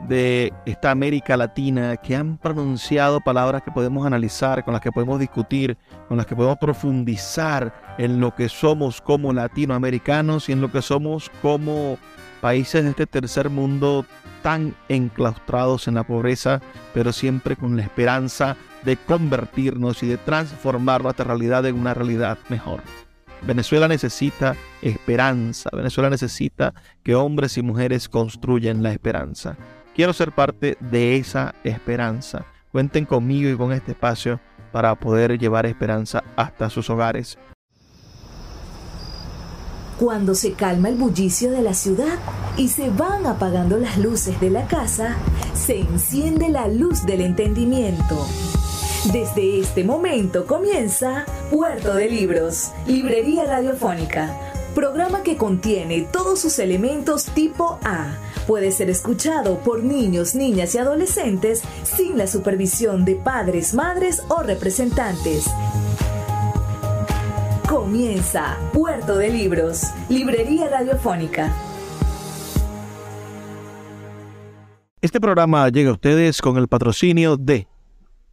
de esta América Latina que han pronunciado palabras que podemos analizar, con las que podemos discutir, con las que podemos profundizar en lo que somos como latinoamericanos y en lo que somos como países de este tercer mundo tan enclaustrados en la pobreza, pero siempre con la esperanza de convertirnos y de transformar nuestra realidad en una realidad mejor. Venezuela necesita esperanza, Venezuela necesita que hombres y mujeres construyan la esperanza. Quiero ser parte de esa esperanza. Cuenten conmigo y con este espacio para poder llevar esperanza hasta sus hogares. Cuando se calma el bullicio de la ciudad y se van apagando las luces de la casa, se enciende la luz del entendimiento. Desde este momento comienza Puerto de Libros, Librería Radiofónica, programa que contiene todos sus elementos tipo A. Puede ser escuchado por niños, niñas y adolescentes sin la supervisión de padres, madres o representantes. Comienza Puerto de Libros, Librería Radiofónica. Este programa llega a ustedes con el patrocinio de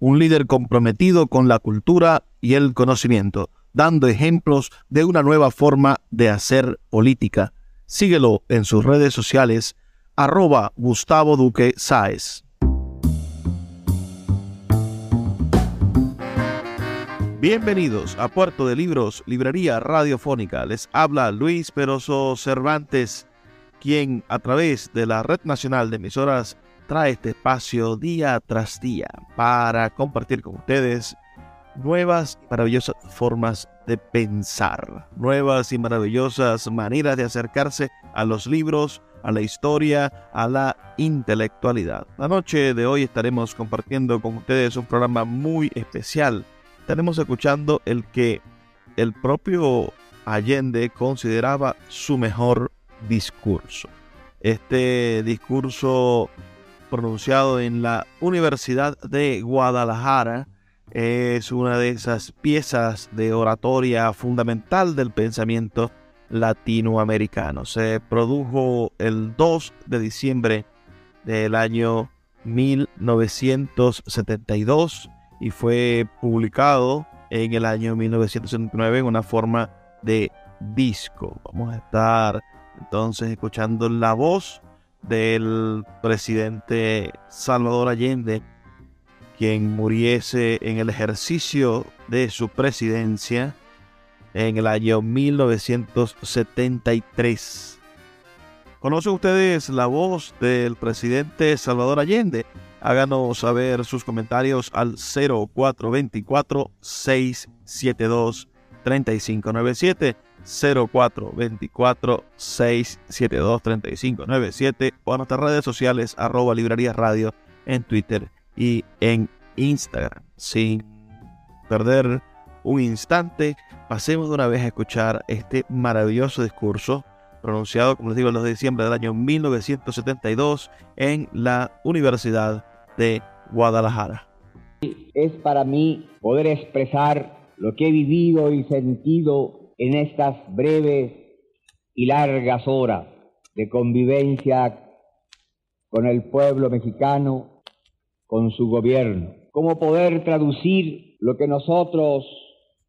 un líder comprometido con la cultura y el conocimiento, dando ejemplos de una nueva forma de hacer política. Síguelo en sus redes sociales, arroba Gustavo Duque Sáez. Bienvenidos a Puerto de Libros, Librería Radiofónica. Les habla Luis Peroso Cervantes, quien a través de la Red Nacional de Emisoras trae este espacio día tras día para compartir con ustedes nuevas y maravillosas formas de pensar, nuevas y maravillosas maneras de acercarse a los libros, a la historia, a la intelectualidad. La noche de hoy estaremos compartiendo con ustedes un programa muy especial. Estaremos escuchando el que el propio Allende consideraba su mejor discurso. Este discurso pronunciado en la Universidad de Guadalajara. Es una de esas piezas de oratoria fundamental del pensamiento latinoamericano. Se produjo el 2 de diciembre del año 1972 y fue publicado en el año 1979 en una forma de disco. Vamos a estar entonces escuchando la voz del presidente Salvador Allende, quien muriese en el ejercicio de su presidencia en el año 1973. ¿Conocen ustedes la voz del presidente Salvador Allende? Háganos saber sus comentarios al 0424 672 3597 0424 672 3597 o a nuestras redes sociales arroba radio en Twitter y en Instagram. Sin perder un instante, pasemos de una vez a escuchar este maravilloso discurso pronunciado, como les digo, el 2 de diciembre del año 1972 en la Universidad de Guadalajara. Es para mí poder expresar lo que he vivido y sentido en estas breves y largas horas de convivencia con el pueblo mexicano, con su gobierno. ¿Cómo poder traducir lo que nosotros,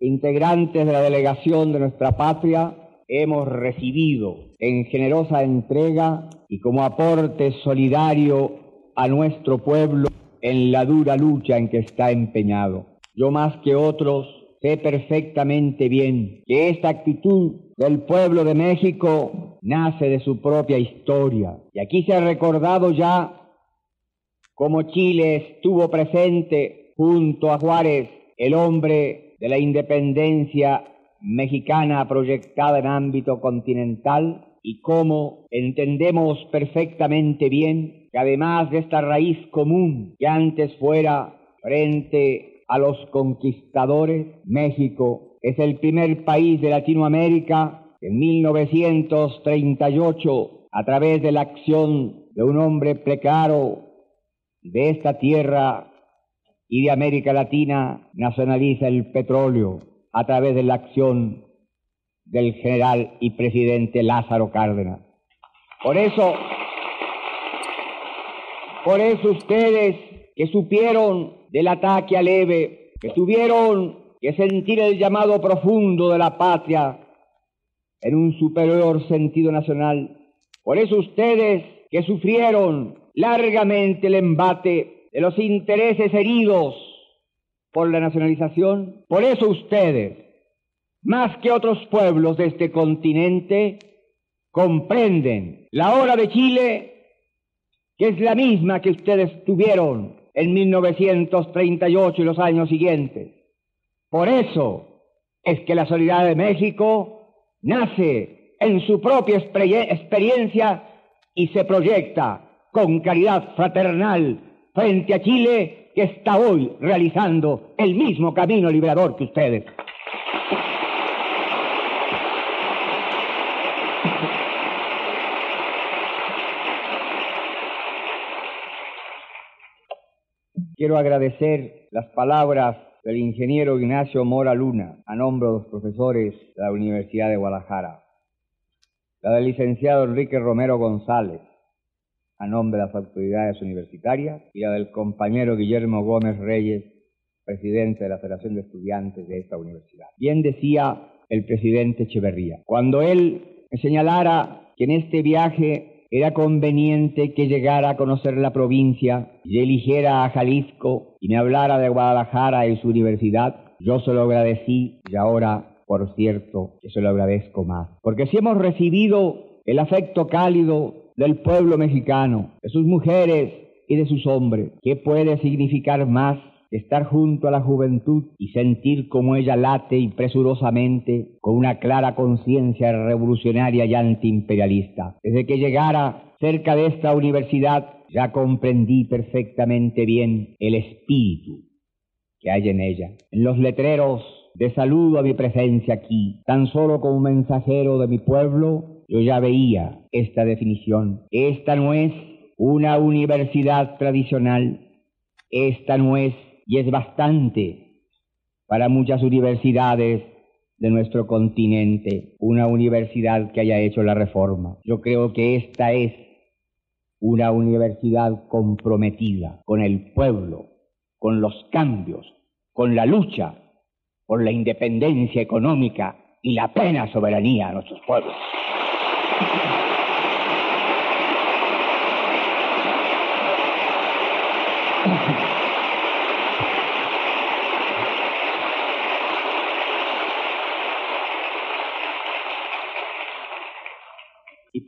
integrantes de la delegación de nuestra patria, hemos recibido en generosa entrega y como aporte solidario a nuestro pueblo en la dura lucha en que está empeñado? Yo más que otros sé perfectamente bien que esta actitud del pueblo de México nace de su propia historia. Y aquí se ha recordado ya cómo Chile estuvo presente junto a Juárez, el hombre de la independencia mexicana proyectada en ámbito continental, y cómo entendemos perfectamente bien que además de esta raíz común que antes fuera frente a los conquistadores, México es el primer país de Latinoamérica que en 1938, a través de la acción de un hombre precario de esta tierra y de América Latina, nacionaliza el petróleo a través de la acción del general y presidente Lázaro Cárdenas. Por eso, por eso ustedes que supieron del ataque leve, que tuvieron que sentir el llamado profundo de la patria en un superior sentido nacional, por eso ustedes que sufrieron largamente el embate de los intereses heridos por la nacionalización, por eso ustedes, más que otros pueblos de este continente, comprenden la hora de Chile, que es la misma que ustedes tuvieron en 1938 y los años siguientes. Por eso es que la solidaridad de México nace en su propia experiencia y se proyecta con caridad fraternal frente a Chile que está hoy realizando el mismo camino liberador que ustedes. Quiero agradecer las palabras del ingeniero Ignacio Mora Luna a nombre de los profesores de la Universidad de Guadalajara, la del licenciado Enrique Romero González a nombre de las autoridades universitarias y la del compañero Guillermo Gómez Reyes, presidente de la Federación de Estudiantes de esta universidad. Bien decía el presidente Echeverría, cuando él señalara que en este viaje era conveniente que llegara a conocer la provincia y eligiera a Jalisco y me hablara de Guadalajara y su universidad. Yo se lo agradecí y ahora, por cierto, que se lo agradezco más. Porque si hemos recibido el afecto cálido del pueblo mexicano, de sus mujeres y de sus hombres, ¿qué puede significar más estar junto a la juventud y sentir cómo ella late impresurosamente con una clara conciencia revolucionaria y antiimperialista. Desde que llegara cerca de esta universidad ya comprendí perfectamente bien el espíritu que hay en ella. En los letreros de saludo a mi presencia aquí, tan solo como mensajero de mi pueblo, yo ya veía esta definición. Esta no es una universidad tradicional, esta no es y es bastante para muchas universidades de nuestro continente, una universidad que haya hecho la reforma. Yo creo que esta es una universidad comprometida con el pueblo, con los cambios, con la lucha por la independencia económica y la plena soberanía de nuestros pueblos.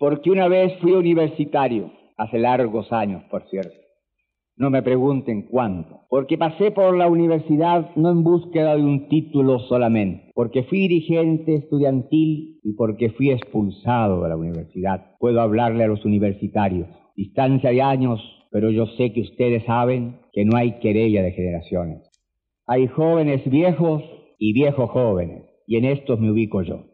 Porque una vez fui universitario, hace largos años, por cierto. No me pregunten cuándo, porque pasé por la universidad no en búsqueda de un título solamente, porque fui dirigente estudiantil y porque fui expulsado de la universidad. Puedo hablarle a los universitarios. Distancia de años, pero yo sé que ustedes saben que no hay querella de generaciones. Hay jóvenes viejos y viejos jóvenes, y en estos me ubico yo.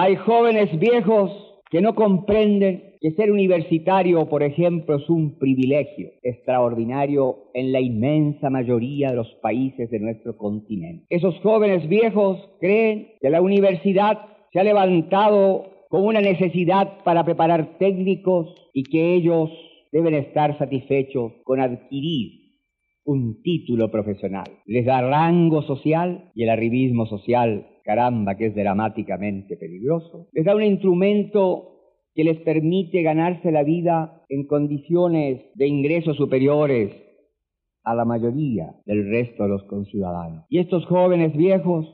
Hay jóvenes viejos que no comprenden que ser universitario, por ejemplo, es un privilegio extraordinario en la inmensa mayoría de los países de nuestro continente. Esos jóvenes viejos creen que la universidad se ha levantado con una necesidad para preparar técnicos y que ellos deben estar satisfechos con adquirir un título profesional. Les da rango social y el arribismo social caramba, que es dramáticamente peligroso, les da un instrumento que les permite ganarse la vida en condiciones de ingresos superiores a la mayoría del resto de los conciudadanos. Y estos jóvenes viejos,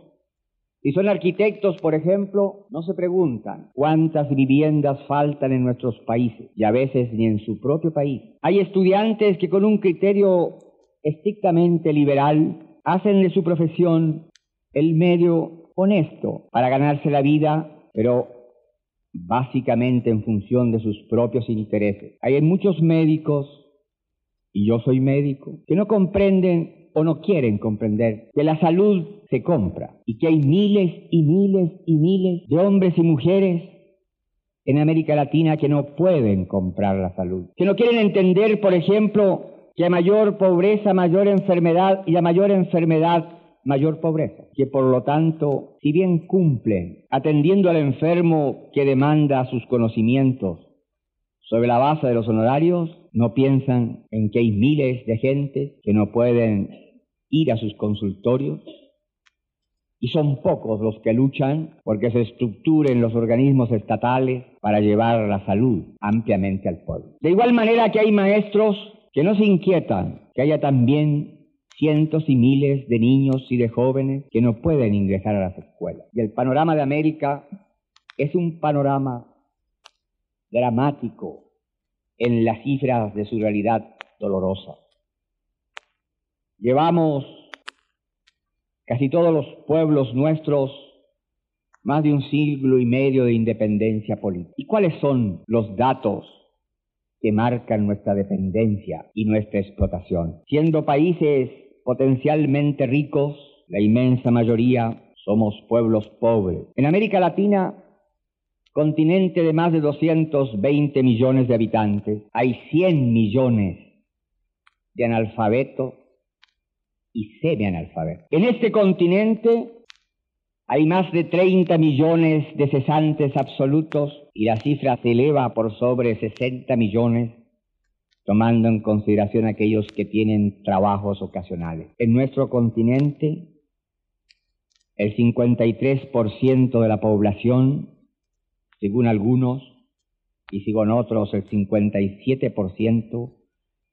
si son arquitectos, por ejemplo, no se preguntan cuántas viviendas faltan en nuestros países y a veces ni en su propio país. Hay estudiantes que con un criterio estrictamente liberal hacen de su profesión el medio honesto para ganarse la vida, pero básicamente en función de sus propios intereses. Hay muchos médicos, y yo soy médico, que no comprenden o no quieren comprender que la salud se compra y que hay miles y miles y miles de hombres y mujeres en América Latina que no pueden comprar la salud, que no quieren entender, por ejemplo, que a mayor pobreza, mayor enfermedad y a mayor enfermedad, mayor pobreza, que por lo tanto, si bien cumplen atendiendo al enfermo que demanda sus conocimientos sobre la base de los honorarios, no piensan en que hay miles de gente que no pueden ir a sus consultorios y son pocos los que luchan porque se estructuren los organismos estatales para llevar la salud ampliamente al pueblo. De igual manera que hay maestros que no se inquietan, que haya también cientos y miles de niños y de jóvenes que no pueden ingresar a las escuelas. Y el panorama de América es un panorama dramático en las cifras de su realidad dolorosa. Llevamos casi todos los pueblos nuestros más de un siglo y medio de independencia política. ¿Y cuáles son los datos que marcan nuestra dependencia y nuestra explotación? Siendo países potencialmente ricos, la inmensa mayoría somos pueblos pobres. En América Latina, continente de más de 220 millones de habitantes, hay 100 millones de analfabetos y semianalfabetos. En este continente hay más de 30 millones de cesantes absolutos y la cifra se eleva por sobre 60 millones, tomando en consideración aquellos que tienen trabajos ocasionales. En nuestro continente, el 53% de la población, según algunos, y según otros, el 57%,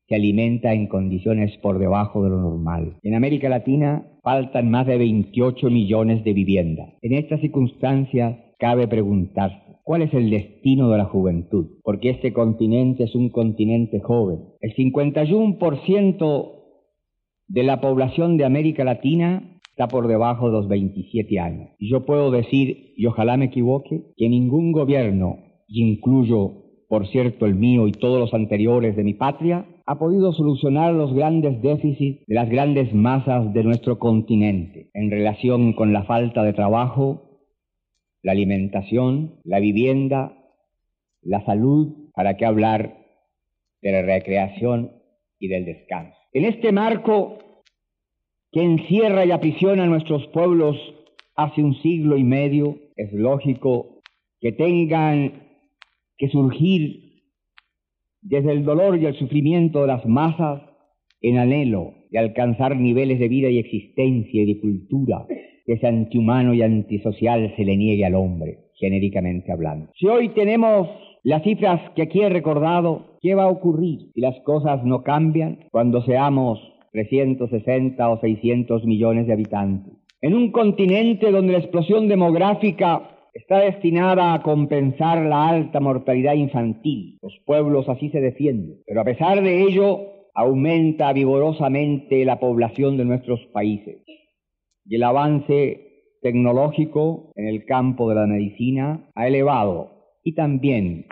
se alimenta en condiciones por debajo de lo normal. En América Latina faltan más de 28 millones de viviendas. En estas circunstancias cabe preguntarse, ¿cuál es el destino de la juventud? Porque este continente es un continente joven. El 51% de la población de América Latina está por debajo de los 27 años. Y yo puedo decir, y ojalá me equivoque, que ningún gobierno, y incluyo por cierto el mío y todos los anteriores de mi patria, ha podido solucionar los grandes déficits de las grandes masas de nuestro continente en relación con la falta de trabajo, la alimentación, la vivienda, la salud, para qué hablar de la recreación y del descanso. En este marco que encierra y aprisiona a nuestros pueblos hace un siglo y medio, es lógico que tengan que surgir desde el dolor y el sufrimiento de las masas en anhelo de alcanzar niveles de vida y existencia y de cultura que es antihumano y antisocial se le niegue al hombre, genéricamente hablando. Si hoy tenemos las cifras que aquí he recordado, ¿qué va a ocurrir si las cosas no cambian cuando seamos 360 o 600 millones de habitantes? En un continente donde la explosión demográfica está destinada a compensar la alta mortalidad infantil. Los pueblos así se defienden. Pero a pesar de ello, aumenta vigorosamente la población de nuestros países. Y el avance tecnológico en el campo de la medicina ha elevado y también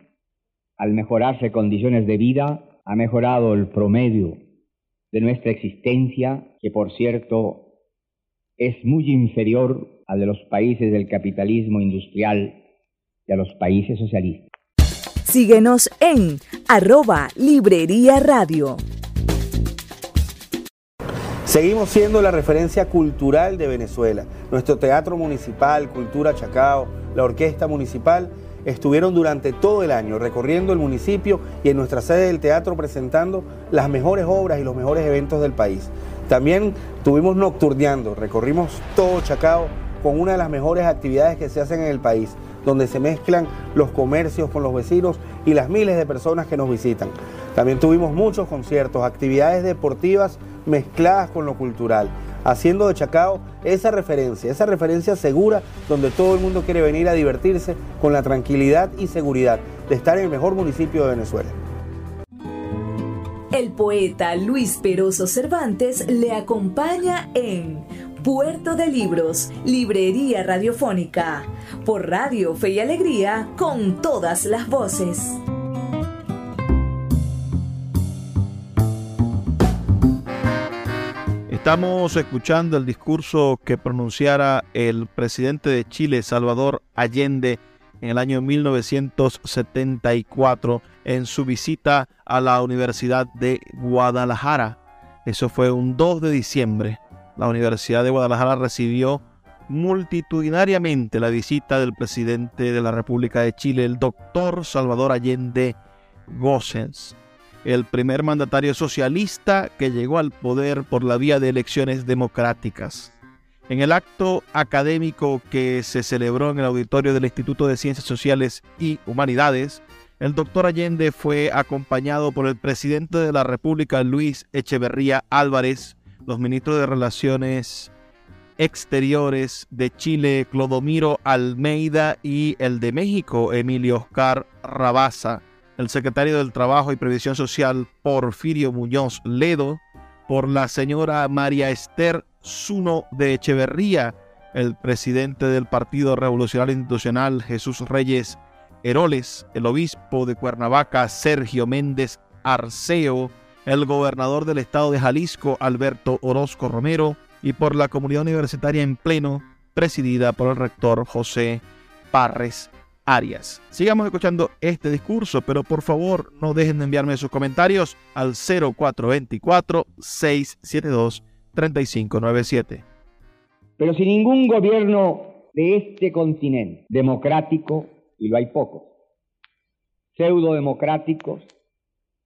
al mejorarse condiciones de vida ha mejorado el promedio de nuestra existencia, que por cierto es muy inferior al de los países del capitalismo industrial y a los países socialistas. Síguenos en arroba Librería Radio. Seguimos siendo la referencia cultural de Venezuela. Nuestro teatro municipal, Cultura Chacao, la orquesta municipal estuvieron durante todo el año recorriendo el municipio y en nuestra sede del teatro presentando las mejores obras y los mejores eventos del país. También tuvimos nocturneando, recorrimos todo Chacao con una de las mejores actividades que se hacen en el país, donde se mezclan los comercios con los vecinos y las miles de personas que nos visitan. También tuvimos muchos conciertos, actividades deportivas mezcladas con lo cultural, haciendo de Chacao esa referencia, esa referencia segura donde todo el mundo quiere venir a divertirse con la tranquilidad y seguridad de estar en el mejor municipio de Venezuela. El poeta Luis Peroso Cervantes le acompaña en Puerto de Libros, Librería Radiofónica, por Radio Fe y Alegría, con todas las voces. Estamos escuchando el discurso que pronunciara el presidente de Chile, Salvador Allende, en el año 1974 en su visita a la Universidad de Guadalajara. Eso fue un 2 de diciembre. La Universidad de Guadalajara recibió multitudinariamente la visita del presidente de la República de Chile, el doctor Salvador Allende Gossens el primer mandatario socialista que llegó al poder por la vía de elecciones democráticas. En el acto académico que se celebró en el auditorio del Instituto de Ciencias Sociales y Humanidades, el doctor Allende fue acompañado por el presidente de la República, Luis Echeverría Álvarez, los ministros de Relaciones Exteriores de Chile, Clodomiro Almeida, y el de México, Emilio Oscar Rabaza, el secretario del Trabajo y Previsión Social, Porfirio Muñoz Ledo, por la señora María Esther Zuno de Echeverría, el presidente del Partido Revolucionario Institucional, Jesús Reyes Heroles, el obispo de Cuernavaca, Sergio Méndez Arceo, el gobernador del estado de Jalisco, Alberto Orozco Romero, y por la comunidad universitaria en pleno, presidida por el rector José Parres Arias. Sigamos escuchando este discurso, pero por favor no dejen de enviarme sus comentarios al 0424-672-3597. Pero si ningún gobierno de este continente democrático, y lo hay pocos, pseudo democráticos,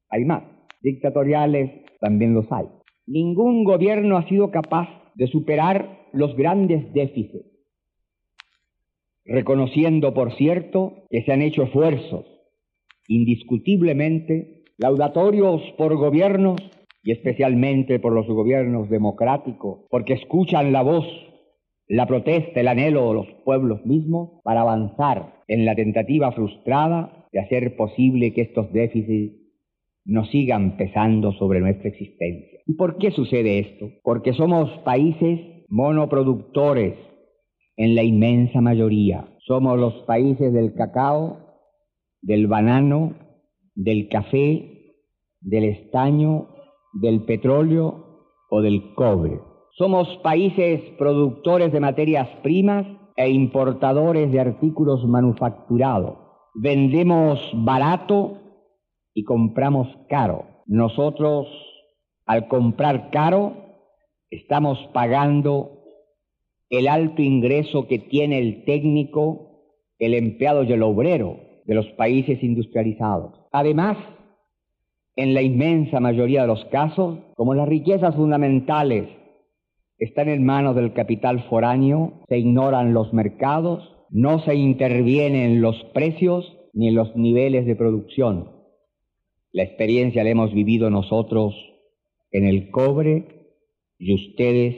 hay más, dictatoriales también los hay. Ningún gobierno ha sido capaz de superar los grandes déficits reconociendo, por cierto, que se han hecho esfuerzos indiscutiblemente laudatorios por gobiernos y especialmente por los gobiernos democráticos, porque escuchan la voz, la protesta, el anhelo de los pueblos mismos para avanzar en la tentativa frustrada de hacer posible que estos déficits no sigan pesando sobre nuestra existencia. ¿Y por qué sucede esto? Porque somos países monoproductores, en la inmensa mayoría. Somos los países del cacao, del banano, del café, del estaño, del petróleo o del cobre. Somos países productores de materias primas e importadores de artículos manufacturados. Vendemos barato y compramos caro. Nosotros, al comprar caro, estamos pagando el alto ingreso que tiene el técnico, el empleado y el obrero de los países industrializados. Además, en la inmensa mayoría de los casos, como las riquezas fundamentales están en manos del capital foráneo, se ignoran los mercados, no se interviene en los precios ni los niveles de producción. La experiencia la hemos vivido nosotros en el cobre y ustedes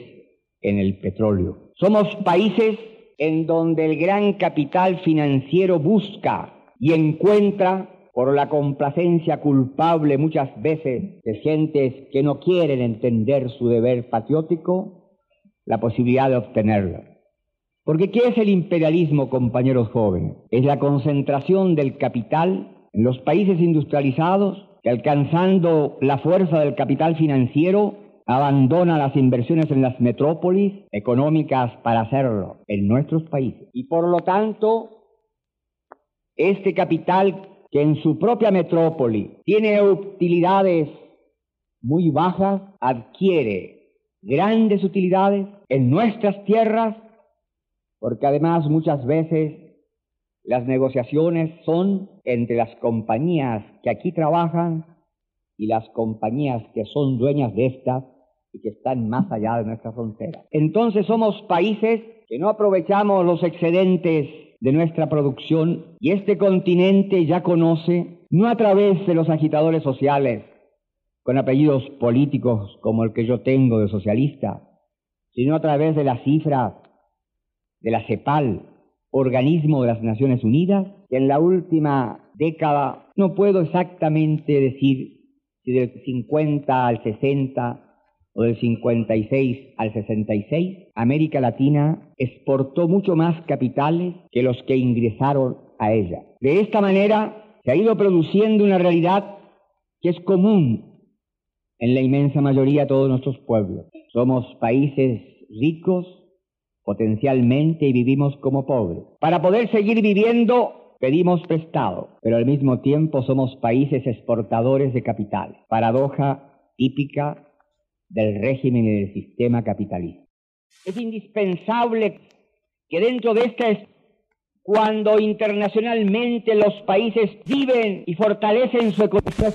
en el petróleo. Somos países en donde el gran capital financiero busca y encuentra por la complacencia culpable muchas veces de gentes que no quieren entender su deber patriótico, la posibilidad de obtenerlo. Porque ¿qué es el imperialismo, compañeros jóvenes? Es la concentración del capital en los países industrializados que alcanzando la fuerza del capital financiero abandona las inversiones en las metrópolis económicas para hacerlo en nuestros países. Y por lo tanto, este capital que en su propia metrópoli tiene utilidades muy bajas, adquiere grandes utilidades en nuestras tierras, porque además muchas veces las negociaciones son entre las compañías que aquí trabajan y las compañías que son dueñas de estas que están más allá de nuestra frontera. Entonces somos países que no aprovechamos los excedentes de nuestra producción y este continente ya conoce, no a través de los agitadores sociales, con apellidos políticos como el que yo tengo de socialista, sino a través de la cifra de la CEPAL, organismo de las Naciones Unidas, que en la última década, no puedo exactamente decir si del 50 al 60 o del 56 al 66, América Latina exportó mucho más capitales que los que ingresaron a ella. De esta manera se ha ido produciendo una realidad que es común en la inmensa mayoría de todos nuestros pueblos. Somos países ricos potencialmente y vivimos como pobres. Para poder seguir viviendo pedimos prestado, pero al mismo tiempo somos países exportadores de capital. Paradoja típica del régimen y del sistema capitalista. Es indispensable que dentro de este, cuando internacionalmente los países viven y fortalecen su economía,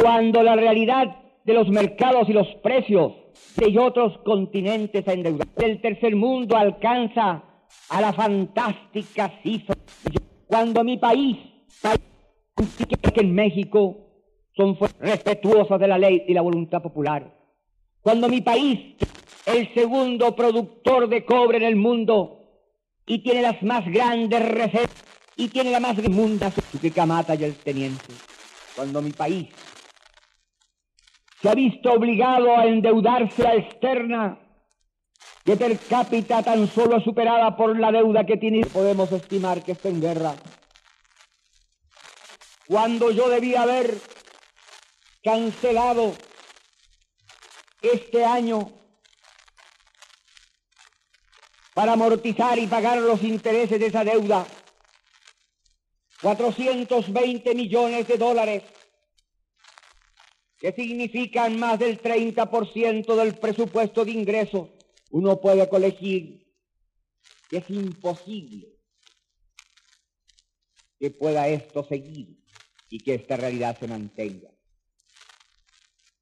cuando la realidad de los mercados y los precios de otros continentes del tercer mundo alcanza a la fantástica cifra, cuando mi país, que en México, son respetuosos de la ley y la voluntad popular, cuando mi país, el segundo productor de cobre en el mundo, y tiene las más grandes reservas, y tiene la más inmunda que Camata y el teniente. Cuando mi país se ha visto obligado a endeudarse a externa, que per cápita tan solo superada por la deuda que tiene, podemos estimar que está en guerra. Cuando yo debía haber cancelado este año para amortizar y pagar los intereses de esa deuda. 420 millones de dólares, que significan más del 30% del presupuesto de ingresos. Uno puede colegir que es imposible que pueda esto seguir y que esta realidad se mantenga.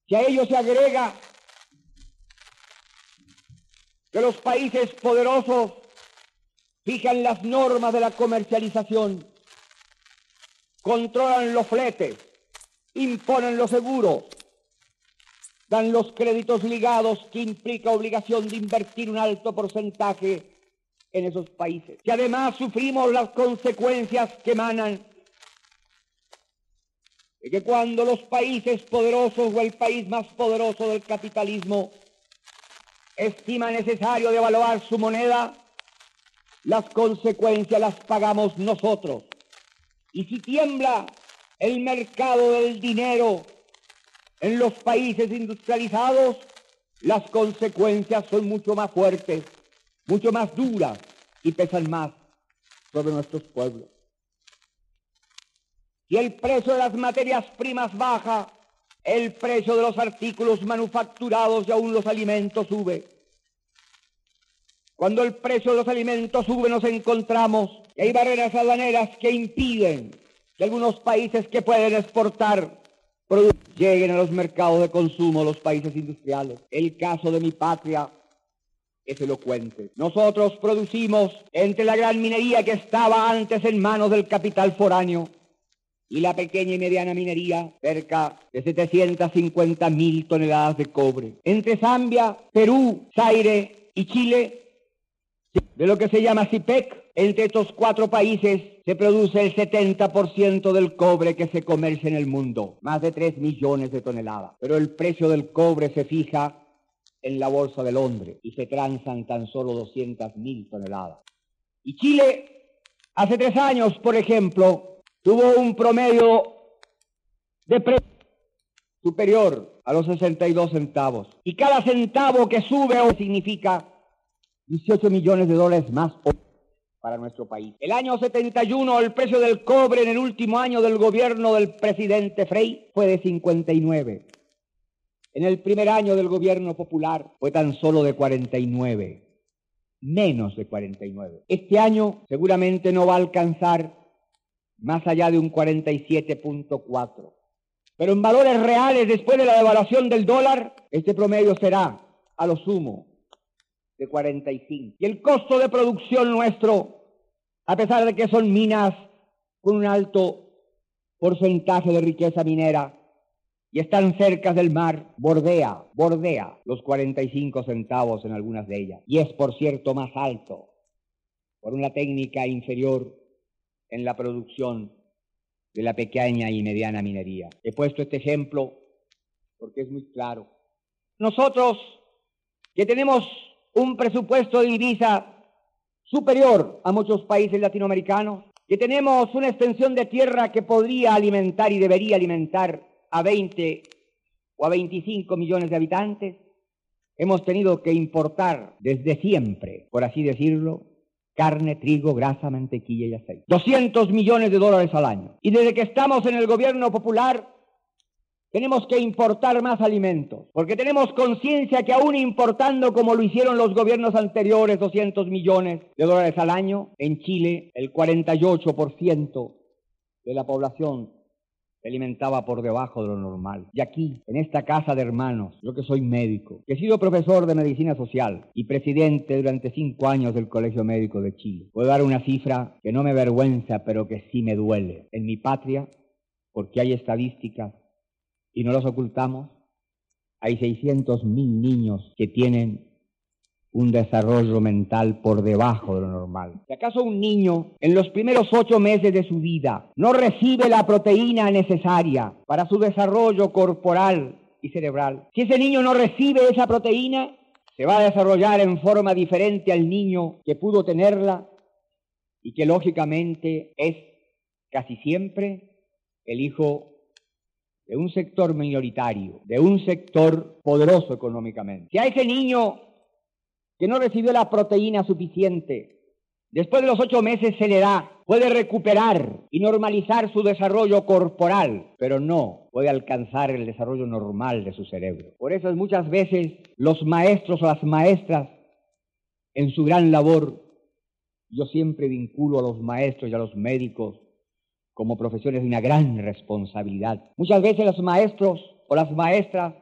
Si a ello se agrega que los países poderosos fijan las normas de la comercialización, controlan los fletes, imponen los seguros, dan los créditos ligados que implica obligación de invertir un alto porcentaje en esos países. Y además sufrimos las consecuencias que emanan de que cuando los países poderosos o el país más poderoso del capitalismo estima necesario devaluar su moneda, las consecuencias las pagamos nosotros. Y si tiembla el mercado del dinero en los países industrializados, las consecuencias son mucho más fuertes, mucho más duras y pesan más sobre nuestros pueblos. Si el precio de las materias primas baja, el precio de los artículos manufacturados y aún los alimentos sube. Cuando el precio de los alimentos sube nos encontramos que hay barreras aduaneras que impiden que algunos países que pueden exportar lleguen a los mercados de consumo, los países industriales. El caso de mi patria es elocuente. Nosotros producimos entre la gran minería que estaba antes en manos del capital foráneo y la pequeña y mediana minería, cerca de 750 mil toneladas de cobre. Entre Zambia, Perú, Zaire y Chile, de lo que se llama CIPEC, entre estos cuatro países se produce el 70% del cobre que se comercia en el mundo, más de 3 millones de toneladas. Pero el precio del cobre se fija en la bolsa de Londres y se transan tan solo 200 mil toneladas. Y Chile, hace tres años, por ejemplo, tuvo un promedio de precio superior a los 62 centavos. Y cada centavo que sube significa 18 millones de dólares más para nuestro país. El año 71 el precio del cobre en el último año del gobierno del presidente Frey fue de 59. En el primer año del gobierno popular fue tan solo de 49. Menos de 49. Este año seguramente no va a alcanzar más allá de un 47.4. Pero en valores reales, después de la devaluación del dólar, este promedio será, a lo sumo, de 45. Y el costo de producción nuestro, a pesar de que son minas con un alto porcentaje de riqueza minera y están cerca del mar, bordea, bordea los 45 centavos en algunas de ellas. Y es, por cierto, más alto por una técnica inferior en la producción de la pequeña y mediana minería. He puesto este ejemplo porque es muy claro. Nosotros, que tenemos un presupuesto de divisa superior a muchos países latinoamericanos, que tenemos una extensión de tierra que podría alimentar y debería alimentar a 20 o a 25 millones de habitantes, hemos tenido que importar desde siempre, por así decirlo, carne, trigo, grasa, mantequilla y aceite. 200 millones de dólares al año. Y desde que estamos en el gobierno popular, tenemos que importar más alimentos, porque tenemos conciencia que aún importando como lo hicieron los gobiernos anteriores, 200 millones de dólares al año, en Chile el 48% de la población se alimentaba por debajo de lo normal. Y aquí, en esta casa de hermanos, yo que soy médico, que he sido profesor de medicina social y presidente durante cinco años del Colegio Médico de Chile, puedo dar una cifra que no me avergüenza, pero que sí me duele. En mi patria, porque hay estadísticas y no los ocultamos, hay 600 mil niños que tienen un desarrollo mental por debajo de lo normal. Si acaso un niño en los primeros ocho meses de su vida no recibe la proteína necesaria para su desarrollo corporal y cerebral, si ese niño no recibe esa proteína, se va a desarrollar en forma diferente al niño que pudo tenerla y que lógicamente es casi siempre el hijo de un sector minoritario, de un sector poderoso económicamente. Si a ese niño que no recibió la proteína suficiente, después de los ocho meses se le da, puede recuperar y normalizar su desarrollo corporal, pero no puede alcanzar el desarrollo normal de su cerebro. Por eso muchas veces los maestros o las maestras en su gran labor, yo siempre vinculo a los maestros y a los médicos como profesores de una gran responsabilidad. Muchas veces los maestros o las maestras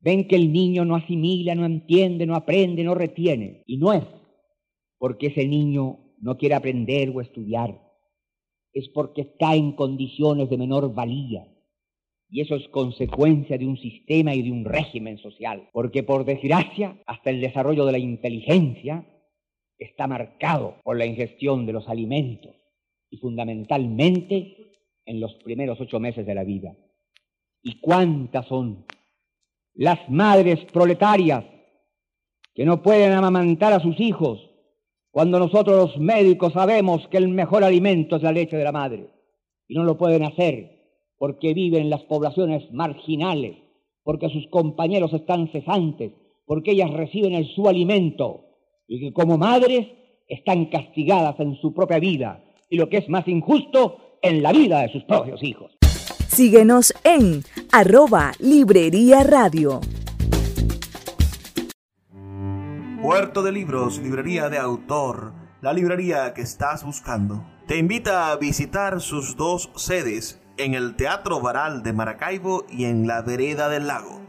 Ven que el niño no asimila, no entiende, no aprende, no retiene. Y no es porque ese niño no quiere aprender o estudiar. Es porque está en condiciones de menor valía. Y eso es consecuencia de un sistema y de un régimen social. Porque por desgracia, hasta el desarrollo de la inteligencia está marcado por la ingestión de los alimentos y fundamentalmente en los primeros ocho meses de la vida. ¿Y cuántas son las madres proletarias que no pueden amamantar a sus hijos cuando nosotros los médicos sabemos que el mejor alimento es la leche de la madre y no lo pueden hacer porque viven en las poblaciones marginales, porque sus compañeros están cesantes, porque ellas reciben el su alimento y que como madres están castigadas en su propia vida y lo que es más injusto, en la vida de sus propios hijos. Síguenos en arroba Librería Radio. Puerto de Libros, librería de autor, la librería que estás buscando. Te invita a visitar sus dos sedes en el Teatro Varal de Maracaibo y en la Vereda del Lago.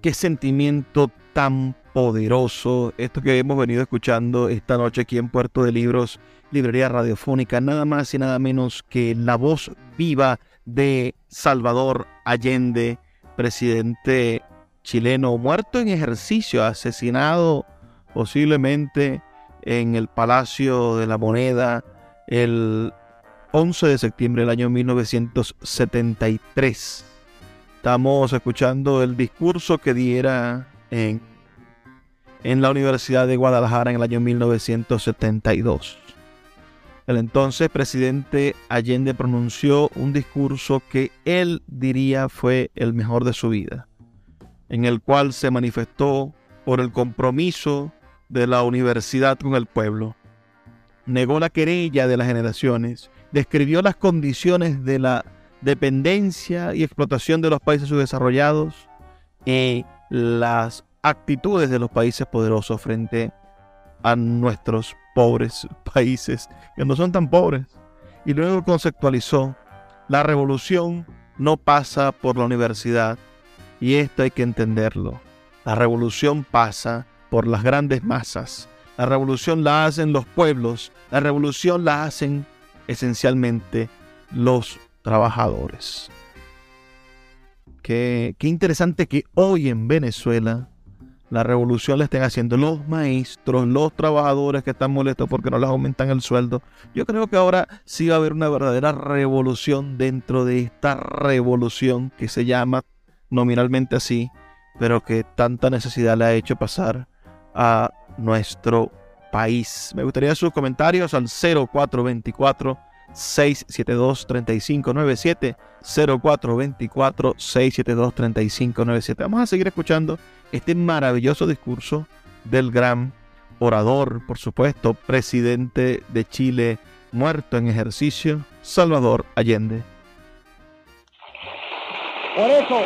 Qué sentimiento tan poderoso esto que hemos venido escuchando esta noche aquí en Puerto de Libros, Librería Radiofónica, nada más y nada menos que la voz viva de Salvador Allende, presidente chileno, muerto en ejercicio, asesinado posiblemente en el Palacio de la Moneda el 11 de septiembre del año 1973. Estamos escuchando el discurso que diera en, en la Universidad de Guadalajara en el año 1972. El entonces presidente Allende pronunció un discurso que él diría fue el mejor de su vida, en el cual se manifestó por el compromiso de la universidad con el pueblo. Negó la querella de las generaciones, describió las condiciones de la dependencia y explotación de los países subdesarrollados y las actitudes de los países poderosos frente a nuestros pobres países, que no son tan pobres. Y luego conceptualizó, la revolución no pasa por la universidad, y esto hay que entenderlo. La revolución pasa por las grandes masas. La revolución la hacen los pueblos. La revolución la hacen esencialmente los trabajadores. Qué, qué interesante que hoy en Venezuela la revolución la estén haciendo los maestros, los trabajadores que están molestos porque no les aumentan el sueldo. Yo creo que ahora sí va a haber una verdadera revolución dentro de esta revolución que se llama nominalmente así, pero que tanta necesidad le ha hecho pasar a nuestro país. Me gustaría sus comentarios al 0424 672 3597 0424 672 3597. Vamos a seguir escuchando este maravilloso discurso del gran orador, por supuesto, presidente de Chile, muerto en ejercicio, Salvador Allende. Por eso,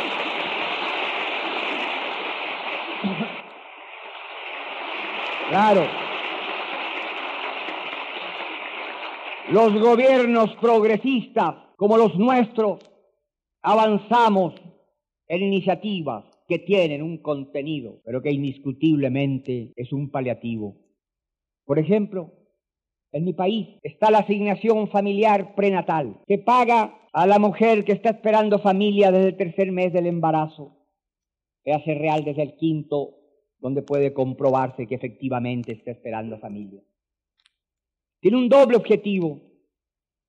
claro, los gobiernos progresistas como los nuestros avanzamos en iniciativas que tienen un contenido, pero que indiscutiblemente es un paliativo. Por ejemplo, en mi país está la asignación familiar prenatal, que paga a la mujer que está esperando familia desde el tercer mes del embarazo, que hace real desde el quinto, donde puede comprobarse que efectivamente está esperando familia. Tiene un doble objetivo,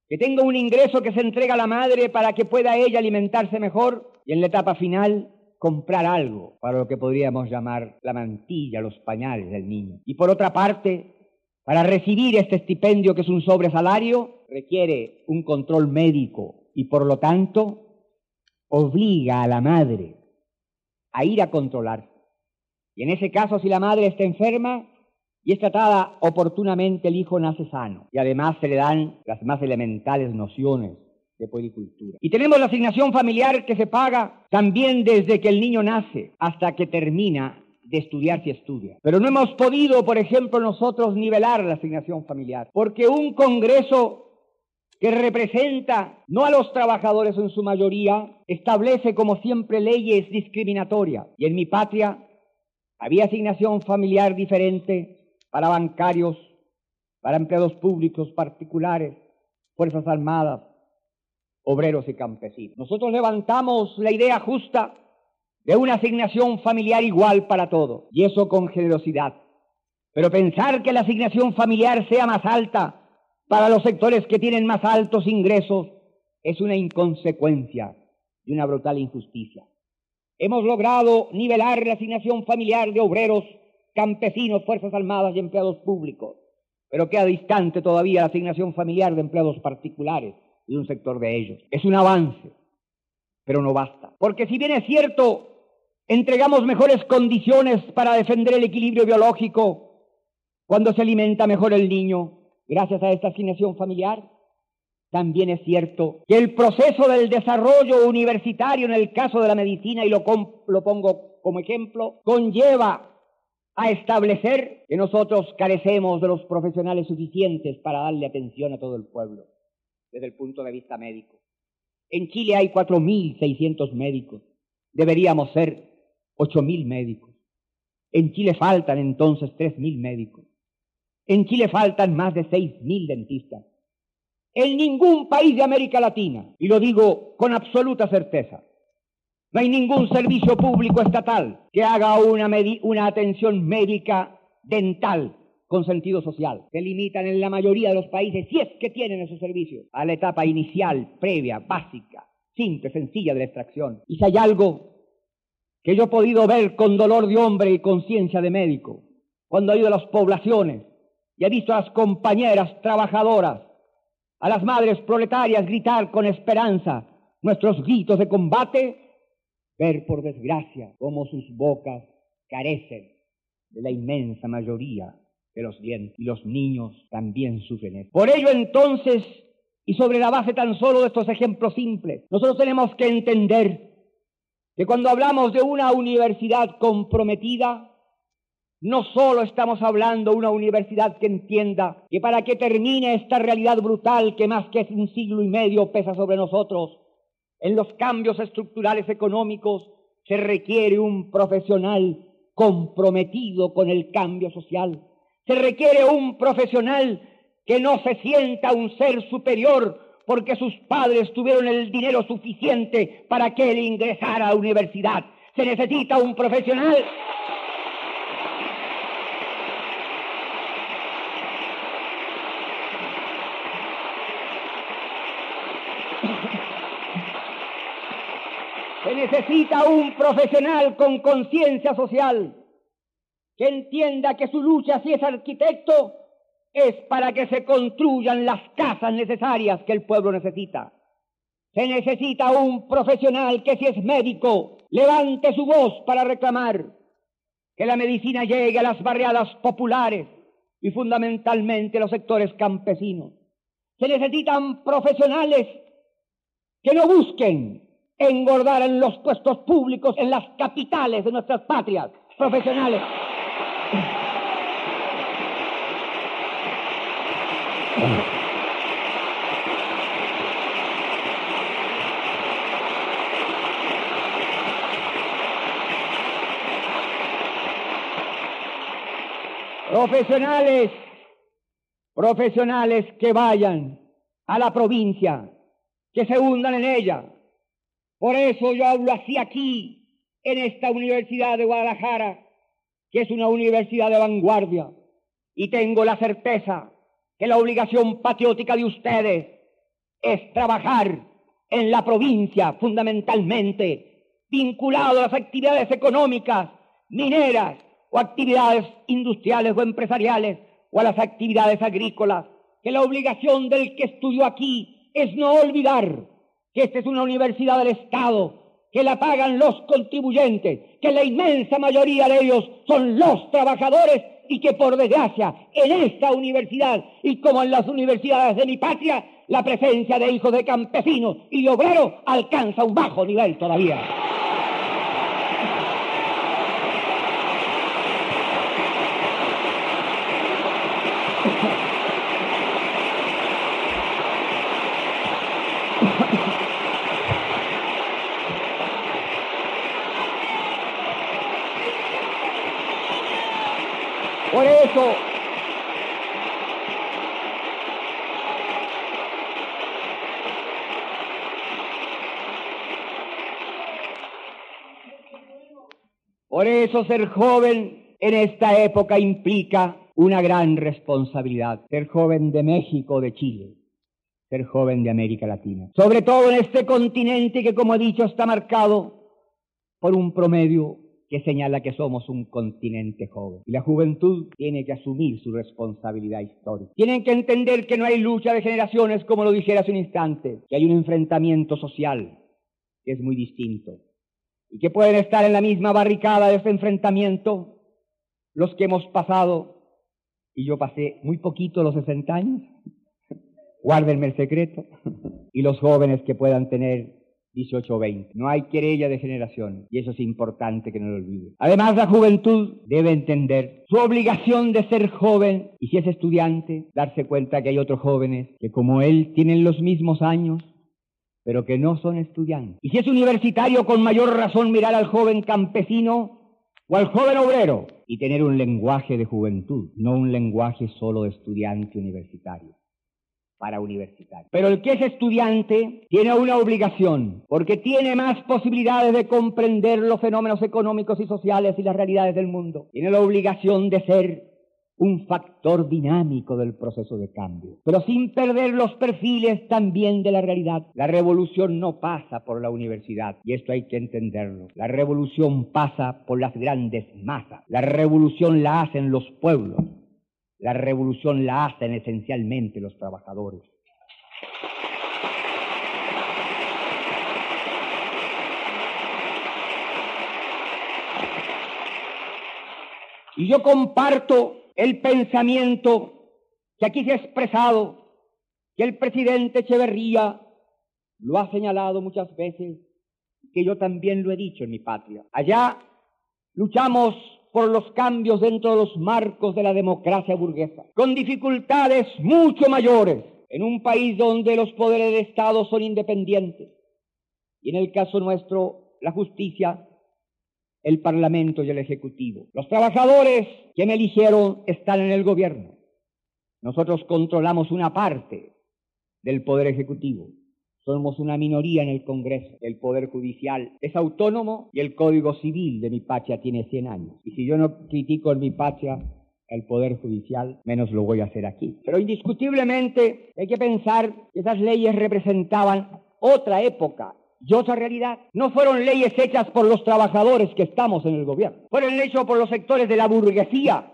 que tenga un ingreso que se entrega a la madre para que pueda ella alimentarse mejor y en la etapa final comprar algo para lo que podríamos llamar la mantilla, los pañales del niño. Y por otra parte, para recibir este estipendio que es un sobresalario, requiere un control médico y por lo tanto obliga a la madre a ir a controlar. Y en ese caso, si la madre está enferma y es tratada oportunamente, el hijo nace sano. Y además se le dan las más elementales nociones de puericultura. Y tenemos la asignación familiar que se paga también desde que el niño nace hasta que termina de estudiar si estudia. Pero no hemos podido, por ejemplo, nosotros nivelar la asignación familiar, porque un Congreso que representa no a los trabajadores en su mayoría, establece como siempre leyes discriminatorias. Y en mi patria había asignación familiar diferente para bancarios, para empleados públicos particulares, Fuerzas Armadas, obreros y campesinos. Nosotros levantamos la idea justa de una asignación familiar igual para todos, y eso con generosidad. Pero pensar que la asignación familiar sea más alta para los sectores que tienen más altos ingresos es una inconsecuencia y una brutal injusticia. Hemos logrado nivelar la asignación familiar de obreros, campesinos, fuerzas armadas y empleados públicos, pero queda distante todavía la asignación familiar de empleados particulares y un sector de ellos. Es un avance, pero no basta. Porque si bien es cierto, entregamos mejores condiciones para defender el equilibrio biológico cuando se alimenta mejor el niño, gracias a esta asignación familiar, también es cierto que el proceso del desarrollo universitario en el caso de la medicina, y lo, lo pongo como ejemplo, conlleva a establecer que nosotros carecemos de los profesionales suficientes para darle atención a todo el pueblo desde el punto de vista médico. En Chile hay 4.600 médicos. Deberíamos ser 8.000 médicos. En Chile faltan entonces 3.000 médicos. En Chile faltan más de 6.000 dentistas. En ningún país de América Latina, y lo digo con absoluta certeza, no hay ningún servicio público estatal que haga una, una atención médica dental con sentido social. Se limitan en la mayoría de los países, si es que tienen esos servicios, a la etapa inicial, previa, básica, simple, sencilla de la extracción. Y si hay algo que yo he podido ver con dolor de hombre y conciencia de médico, cuando he ido a las poblaciones y he visto a las compañeras trabajadoras, a las madres proletarias gritar con esperanza nuestros gritos de combate, ver por desgracia cómo sus bocas carecen de la inmensa mayoría de los dientes. Y los niños también sufren esto. Por ello entonces, y sobre la base tan solo de estos ejemplos simples, nosotros tenemos que entender que cuando hablamos de una universidad comprometida, no solo estamos hablando de una universidad que entienda que para que termine esta realidad brutal que más que un siglo y medio pesa sobre nosotros, en los cambios estructurales económicos se requiere un profesional comprometido con el cambio social. Se requiere un profesional que no se sienta un ser superior porque sus padres tuvieron el dinero suficiente para que él ingresara a la universidad. Se necesita un profesional necesita un profesional con conciencia social que entienda que su lucha si es arquitecto es para que se construyan las casas necesarias que el pueblo necesita. Se necesita un profesional que si es médico levante su voz para reclamar que la medicina llegue a las barriadas populares y fundamentalmente a los sectores campesinos. Se necesitan profesionales que no busquen engordar en los puestos públicos en las capitales de nuestras patrias, profesionales. Profesionales, profesionales que vayan a la provincia, que se hundan en ella. Por eso yo hablo así aquí, en esta Universidad de Guadalajara, que es una universidad de vanguardia, y tengo la certeza que la obligación patriótica de ustedes es trabajar en la provincia fundamentalmente, vinculado a las actividades económicas, mineras o actividades industriales o empresariales o a las actividades agrícolas, que la obligación del que estudió aquí es no olvidar que esta es una universidad del Estado, que la pagan los contribuyentes, que la inmensa mayoría de ellos son los trabajadores y que por desgracia en esta universidad y como en las universidades de mi patria, la presencia de hijos de campesinos y obreros alcanza un bajo nivel todavía. Por eso, por eso ser joven en esta época implica una gran responsabilidad. Ser joven de México, de Chile, ser joven de América Latina. Sobre todo en este continente que, como he dicho, está marcado por un promedio que señala que somos un continente joven. Y la juventud tiene que asumir su responsabilidad histórica. Tienen que entender que no hay lucha de generaciones, como lo dijera hace un instante, que hay un enfrentamiento social que es muy distinto. Y que pueden estar en la misma barricada de este enfrentamiento los que hemos pasado, y yo pasé muy poquito los 60 años, guárdenme el secreto, y los jóvenes que puedan tener 18 o 20. No hay querella de generación y eso es importante que no lo olvide. Además, la juventud debe entender su obligación de ser joven y si es estudiante, darse cuenta que hay otros jóvenes que como él tienen los mismos años, pero que no son estudiantes. Y si es universitario, con mayor razón mirar al joven campesino o al joven obrero y tener un lenguaje de juventud, no un lenguaje solo de estudiante universitario para universitario. Pero el que es estudiante tiene una obligación, porque tiene más posibilidades de comprender los fenómenos económicos y sociales y las realidades del mundo. Tiene la obligación de ser un factor dinámico del proceso de cambio, pero sin perder los perfiles también de la realidad. La revolución no pasa por la universidad, y esto hay que entenderlo. La revolución pasa por las grandes masas. La revolución la hacen los pueblos. La revolución la hacen esencialmente los trabajadores. Y yo comparto el pensamiento que aquí se ha expresado, que el presidente Echeverría lo ha señalado muchas veces, que yo también lo he dicho en mi patria. Allá luchamos por los cambios dentro de los marcos de la democracia burguesa, con dificultades mucho mayores en un país donde los poderes de Estado son independientes. Y en el caso nuestro, la justicia, el Parlamento y el Ejecutivo. Los trabajadores que me eligieron están en el gobierno. Nosotros controlamos una parte del Poder Ejecutivo. Somos una minoría en el Congreso. El Poder Judicial es autónomo y el Código Civil de mi patria tiene 100 años. Y si yo no critico en mi patria el Poder Judicial, menos lo voy a hacer aquí. Pero indiscutiblemente hay que pensar que esas leyes representaban otra época y otra realidad. No fueron leyes hechas por los trabajadores que estamos en el gobierno. Fueron hechas por los sectores de la burguesía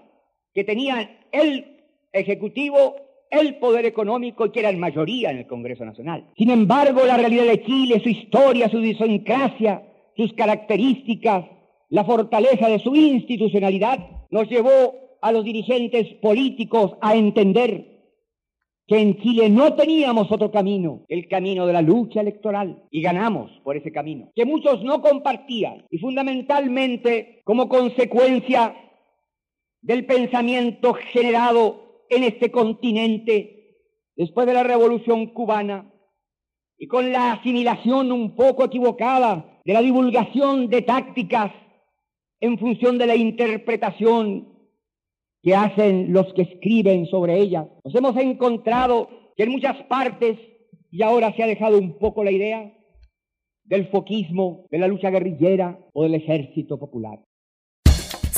que tenían el Ejecutivo el poder económico y que eran mayoría en el Congreso Nacional. Sin embargo, la realidad de Chile, su historia, su idiosincrasia, sus características, la fortaleza de su institucionalidad, nos llevó a los dirigentes políticos a entender que en Chile no teníamos otro camino, el camino de la lucha electoral, y ganamos por ese camino, que muchos no compartían, y fundamentalmente como consecuencia del pensamiento generado en este continente después de la revolución cubana y con la asimilación un poco equivocada de la divulgación de tácticas en función de la interpretación que hacen los que escriben sobre ella. Nos hemos encontrado que en muchas partes, y ahora se ha dejado un poco la idea, del foquismo, de la lucha guerrillera o del ejército popular.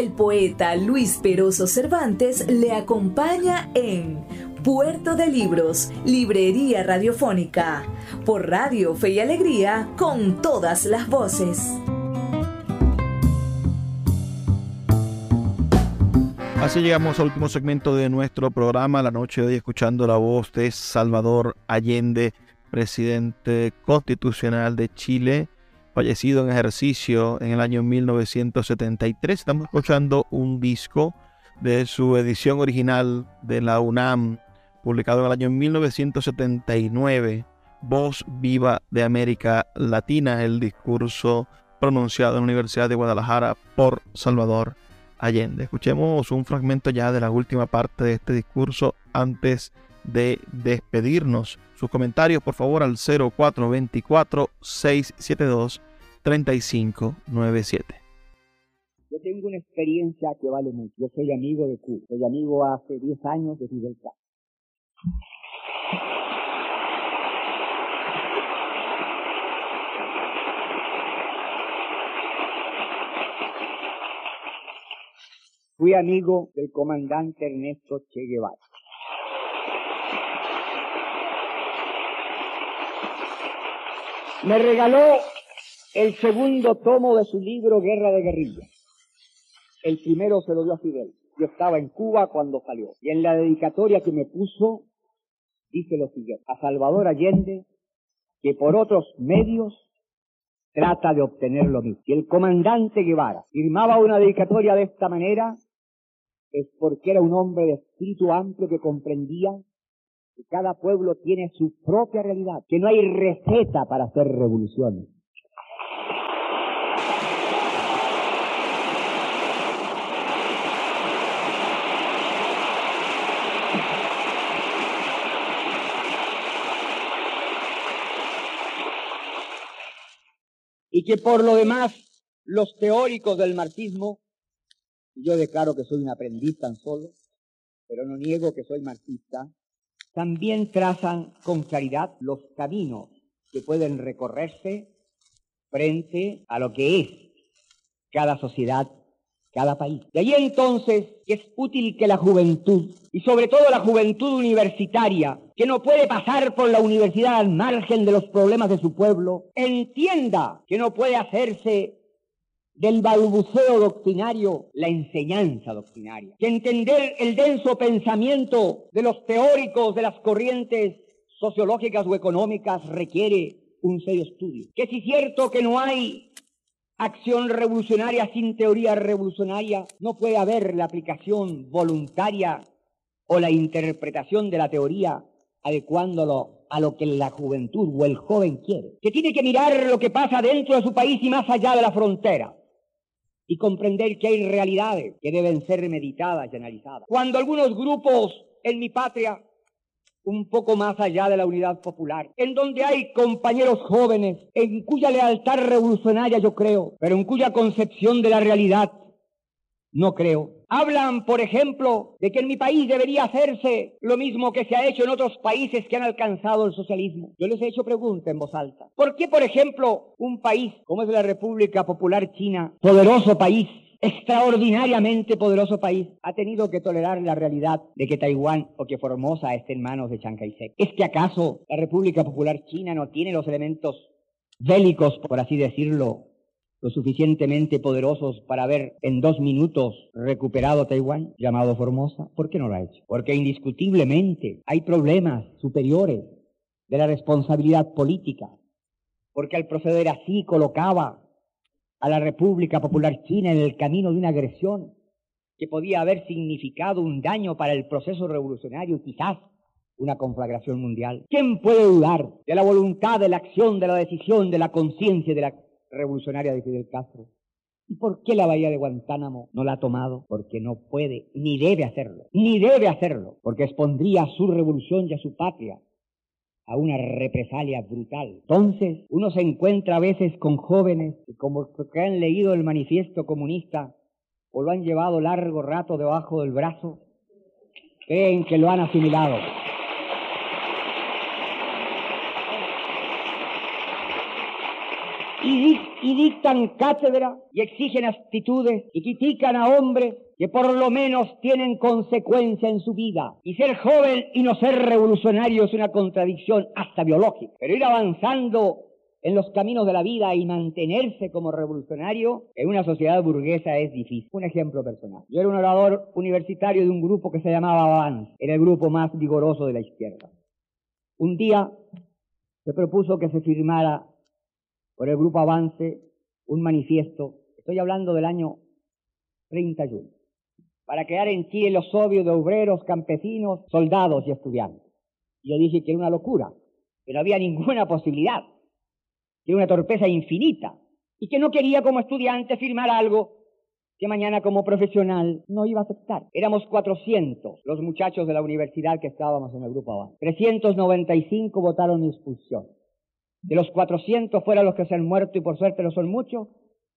El poeta Luis Peroso Cervantes le acompaña en Puerto de Libros, Librería Radiofónica, por Radio Fe y Alegría, con todas las voces. Así llegamos al último segmento de nuestro programa, la noche de hoy escuchando la voz de Salvador Allende, presidente constitucional de Chile fallecido en ejercicio en el año 1973. Estamos escuchando un disco de su edición original de la UNAM, publicado en el año 1979, Voz Viva de América Latina, el discurso pronunciado en la Universidad de Guadalajara por Salvador Allende. Escuchemos un fragmento ya de la última parte de este discurso antes de despedirnos. Sus comentarios, por favor, al 0424-672-3597. Yo tengo una experiencia que vale mucho. Yo soy amigo de Cuba. Soy amigo hace 10 años de Fidel Castro. Fui amigo del comandante Ernesto Che Guevara. me regaló el segundo tomo de su libro Guerra de Guerrillas. El primero se lo dio a Fidel. Yo estaba en Cuba cuando salió. Y en la dedicatoria que me puso, dice lo siguiente. A Salvador Allende, que por otros medios trata de obtener lo mismo. Y el comandante Guevara firmaba una dedicatoria de esta manera, es porque era un hombre de espíritu amplio que comprendía cada pueblo tiene su propia realidad, que no hay receta para hacer revoluciones. Y que por lo demás los teóricos del marxismo, yo declaro que soy un aprendiz tan solo, pero no niego que soy marxista, también trazan con claridad los caminos que pueden recorrerse frente a lo que es cada sociedad cada país. De allí entonces es útil que la juventud, y sobre todo la juventud universitaria, que no puede pasar por la universidad al margen de los problemas de su pueblo, entienda que no puede hacerse del balbuceo doctrinario la enseñanza doctrinaria, que entender el denso pensamiento de los teóricos de las corrientes sociológicas o económicas requiere un serio estudio, que si es cierto que no hay acción revolucionaria sin teoría revolucionaria, no puede haber la aplicación voluntaria o la interpretación de la teoría adecuándolo a lo que la juventud o el joven quiere, que tiene que mirar lo que pasa dentro de su país y más allá de la frontera y comprender que hay realidades que deben ser meditadas y analizadas. Cuando algunos grupos en mi patria un poco más allá de la unidad popular, en donde hay compañeros jóvenes, en cuya lealtad revolucionaria yo creo, pero en cuya concepción de la realidad no creo. Hablan, por ejemplo, de que en mi país debería hacerse lo mismo que se ha hecho en otros países que han alcanzado el socialismo. Yo les he hecho pregunta en voz alta. ¿Por qué, por ejemplo, un país como es la República Popular China, poderoso país, extraordinariamente poderoso país ha tenido que tolerar la realidad de que Taiwán o que Formosa esté en manos de Chiang Kai-shek. ¿Es que acaso la República Popular China no tiene los elementos bélicos, por así decirlo, lo suficientemente poderosos para haber en dos minutos recuperado Taiwán, llamado Formosa? ¿Por qué no lo ha hecho? Porque indiscutiblemente hay problemas superiores de la responsabilidad política, porque al proceder así colocaba a la República Popular China en el camino de una agresión que podía haber significado un daño para el proceso revolucionario y quizás una conflagración mundial. ¿Quién puede dudar de la voluntad, de la acción, de la decisión, de la conciencia de la revolucionaria de Fidel Castro? ¿Y por qué la bahía de Guantánamo no la ha tomado? Porque no puede, ni debe hacerlo, ni debe hacerlo, porque expondría a su revolución y a su patria a una represalia brutal. Entonces, uno se encuentra a veces con jóvenes que como que han leído el manifiesto comunista o lo han llevado largo rato debajo del brazo, creen que lo han asimilado. Y, y, dictan cátedra y exigen actitudes y critican a hombres que por lo menos tienen consecuencia en su vida. Y ser joven y no ser revolucionario es una contradicción hasta biológica. Pero ir avanzando en los caminos de la vida y mantenerse como revolucionario en una sociedad burguesa es difícil. Un ejemplo personal. Yo era un orador universitario de un grupo que se llamaba Avance. Era el grupo más vigoroso de la izquierda. Un día se propuso que se firmara por el grupo Avance un manifiesto. Estoy hablando del año 31 para crear en Chile los sovios de obreros, campesinos, soldados y estudiantes. Yo dije que era una locura, que no había ninguna posibilidad, que era una torpeza infinita, y que no quería como estudiante firmar algo que mañana como profesional no iba a aceptar. Éramos 400 los muchachos de la universidad que estábamos en el grupo abajo. 395 votaron expulsión. De los 400 fueron los que se han muerto y por suerte no son muchos,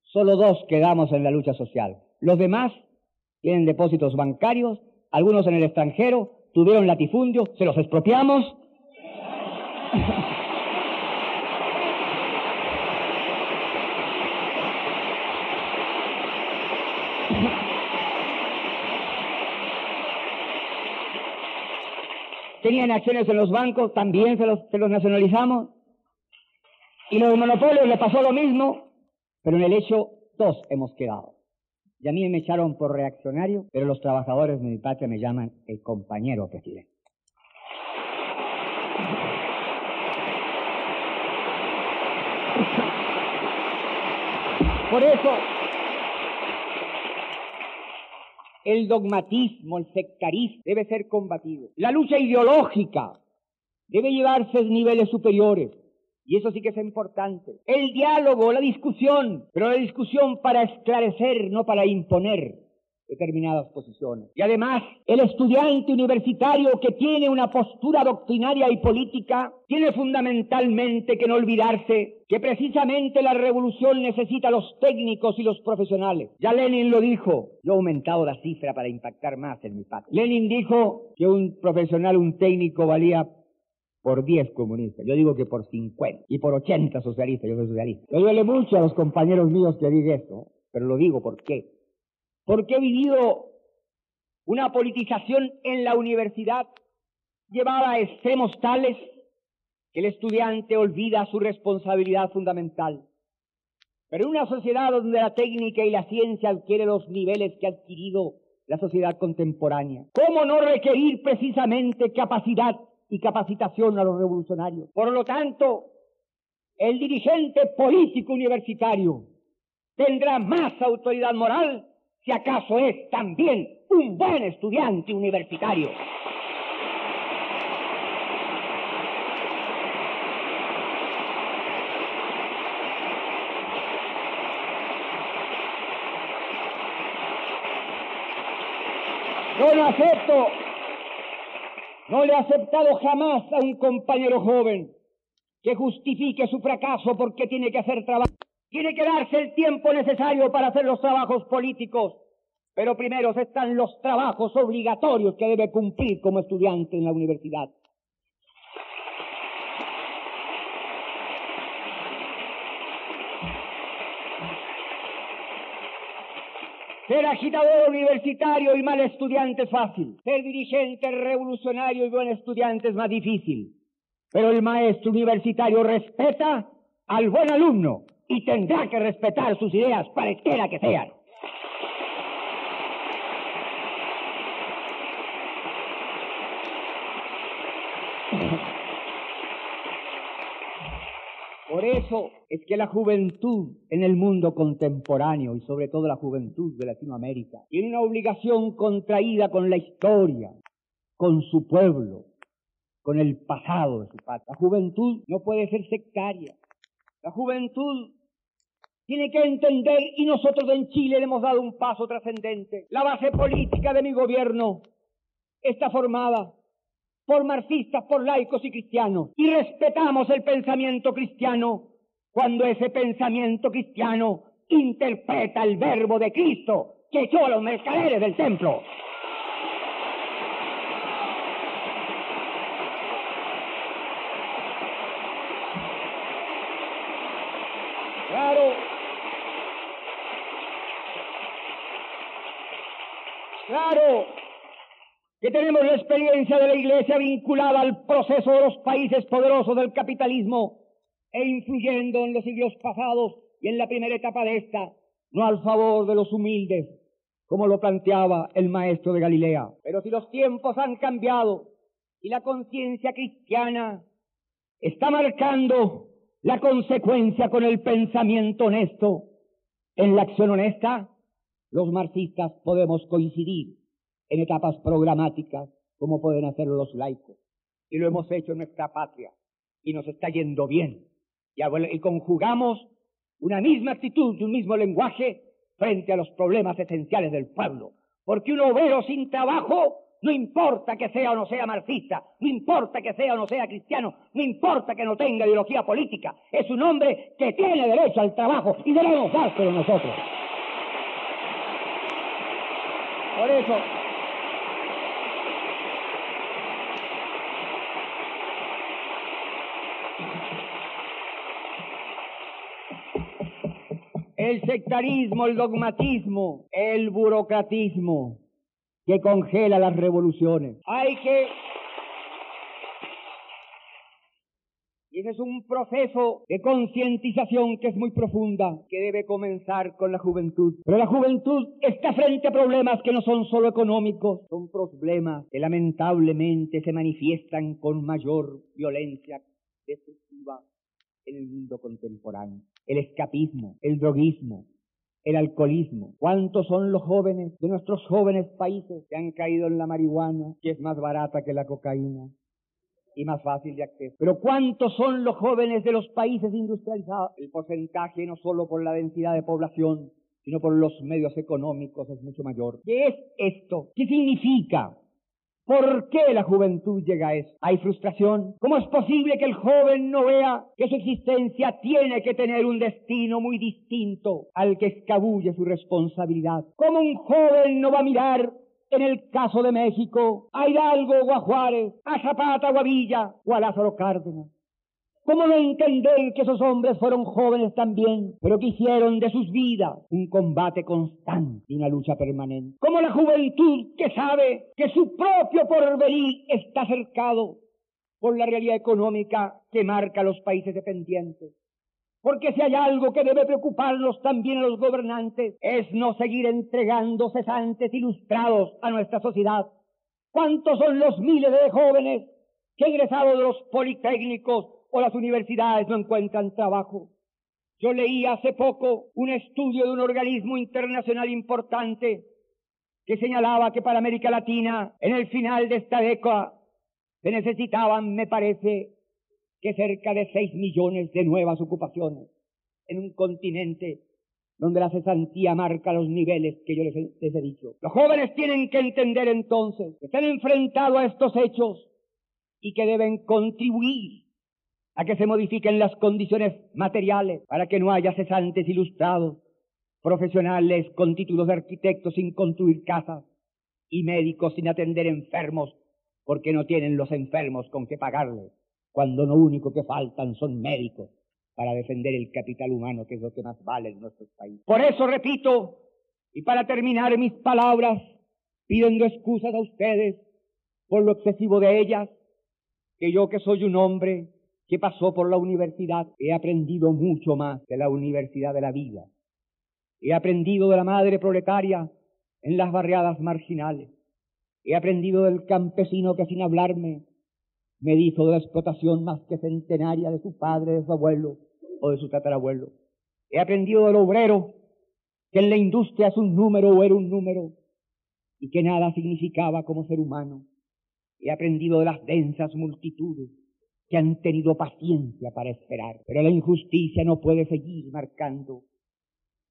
solo dos quedamos en la lucha social. Los demás tienen depósitos bancarios, algunos en el extranjero, tuvieron latifundio, se los expropiamos. Tenían acciones en los bancos, también se los, se los nacionalizamos. Y los monopolios le pasó lo mismo, pero en el hecho dos hemos quedado. Y a mí me echaron por reaccionario, pero los trabajadores de mi patria me llaman el compañero presidente. Por eso, el dogmatismo, el sectarismo debe ser combatido. La lucha ideológica debe llevarse a niveles superiores. Y eso sí que es importante. El diálogo, la discusión, pero la discusión para esclarecer, no para imponer. determinadas posiciones. Y además, el estudiante universitario que tiene una postura doctrinaria y política tiene fundamentalmente que no olvidarse que precisamente la revolución necesita los técnicos y los profesionales. Ya Lenin lo dijo, yo he aumentado la cifra para impactar más en mi patria. Lenin dijo que un profesional, un técnico valía por 10 comunistas, yo digo que por 50 y por 80 socialistas, yo soy socialista. Me duele mucho a los compañeros míos que digan esto, pero lo digo. Porque he vivido una politización en la universidad llevada a extremos tales que el estudiante olvida su responsabilidad fundamental. Pero en una sociedad donde la técnica y la ciencia adquieren los niveles que ha adquirido la sociedad contemporánea, ¿cómo no requerir precisamente capacidad y capacitación a los revolucionarios. Por lo tanto, el dirigente político universitario tendrá más autoridad moral si acaso es también un buen estudiante universitario. Yo no acepto no le ha aceptado jamás a un compañero joven que justifique su fracaso porque tiene que hacer trabajo. Tiene que darse el tiempo necesario para hacer los trabajos políticos. Pero primero están los trabajos obligatorios que debe cumplir como estudiante en la universidad. Ser agitador universitario y mal estudiante es fácil. Ser dirigente revolucionario y buen estudiante es más difícil. Pero el maestro universitario respeta al buen alumno y tendrá que respetar sus ideas, cualquiera que sean. Por eso es que la juventud en el mundo contemporáneo y sobre todo la juventud de Latinoamérica tiene una obligación contraída con la historia, con su pueblo, con el pasado de su patria. La juventud no puede ser sectaria. La juventud tiene que entender, y nosotros en Chile le hemos dado un paso trascendente. La base política de mi gobierno está formada por marxistas, por laicos y cristianos. Y respetamos el pensamiento cristiano cuando ese pensamiento cristiano interpreta el verbo de Cristo que echó a los mercaderes del templo. Claro. Claro que tenemos la experiencia de la Iglesia vinculada al proceso de los países poderosos del capitalismo e influyendo en los siglos pasados y en la primera etapa de esta, no al favor de los humildes, como lo planteaba el maestro de Galilea. Pero si los tiempos han cambiado y la conciencia cristiana está marcando la consecuencia con el pensamiento honesto en la acción honesta, los marxistas podemos coincidir en etapas programáticas, como pueden hacerlo los laicos. Y lo hemos hecho en nuestra patria. Y nos está yendo bien. Y, conjugamos una misma actitud y un mismo lenguaje frente a los problemas esenciales del pueblo. Porque un obrero sin trabajo, no importa que sea o no sea marxista, no importa que sea o no sea cristiano, no importa que no tenga ideología política, es un hombre que tiene derecho al trabajo y debemos dárselo nosotros. Por eso, el sectarismo, el dogmatismo, el burocratismo que congela las revoluciones. Hay que... Y ese es un proceso de concientización que es muy profunda, que debe comenzar con la juventud. Pero la juventud está frente a problemas que no son solo económicos, son problemas que lamentablemente se manifiestan con mayor violencia destructiva en el mundo contemporáneo el escapismo, el droguismo, el alcoholismo. ¿Cuántos son los jóvenes de nuestros jóvenes países que han caído en la marihuana, que es más barata que la cocaína y más fácil de acceso? Pero ¿cuántos son los jóvenes de los países industrializados? El porcentaje no solo por la densidad de población, sino por los medios económicos es mucho mayor. ¿Qué es esto? ¿Qué significa? ¿Por qué la juventud llega a eso? ¿Hay frustración? ¿Cómo es posible que el joven no vea que su existencia tiene que tener un destino muy distinto al que escabulle su responsabilidad? ¿Cómo un joven no va a mirar en el caso de México a Hidalgo o a Juárez, a Zapata o a Villa o a Lázaro Cárdenas? ¿Cómo no entender que esos hombres fueron jóvenes también, pero que hicieron de sus vidas un combate constante y una lucha permanente? ¿Cómo la juventud que sabe que su propio porvenir está cercado por la realidad económica que marca los países dependientes? Porque si hay algo que debe preocuparnos también a los gobernantes es no seguir entregando cesantes ilustrados a nuestra sociedad. ¿Cuántos son los miles de jóvenes que egresados de los politécnicos o las universidades no encuentran trabajo. Yo leí hace poco un estudio de un organismo internacional importante que señalaba que para América Latina, en el final de esta década, se necesitaban, me parece, que cerca de 6 millones de nuevas ocupaciones en un continente donde la cesantía marca los niveles que yo les he, les he dicho. Los jóvenes tienen que entender entonces que están enfrentados a estos hechos y que deben contribuir a que se modifiquen las condiciones materiales para que no haya cesantes ilustrados, profesionales con títulos de arquitectos sin construir casas y médicos sin atender enfermos porque no tienen los enfermos con que pagarles, cuando lo único que faltan son médicos para defender el capital humano, que es lo que más vale en nuestro país. Por eso repito, y para terminar mis palabras, pidiendo excusas a ustedes por lo excesivo de ellas, que yo que soy un hombre que pasó por la universidad, he aprendido mucho más de la universidad de la vida. He aprendido de la madre proletaria en las barriadas marginales. He aprendido del campesino que sin hablarme me dijo de la explotación más que centenaria de su padre, de su abuelo o de su tatarabuelo. He aprendido del obrero que en la industria es un número o era un número y que nada significaba como ser humano. He aprendido de las densas multitudes que han tenido paciencia para esperar. Pero la injusticia no puede seguir marcando,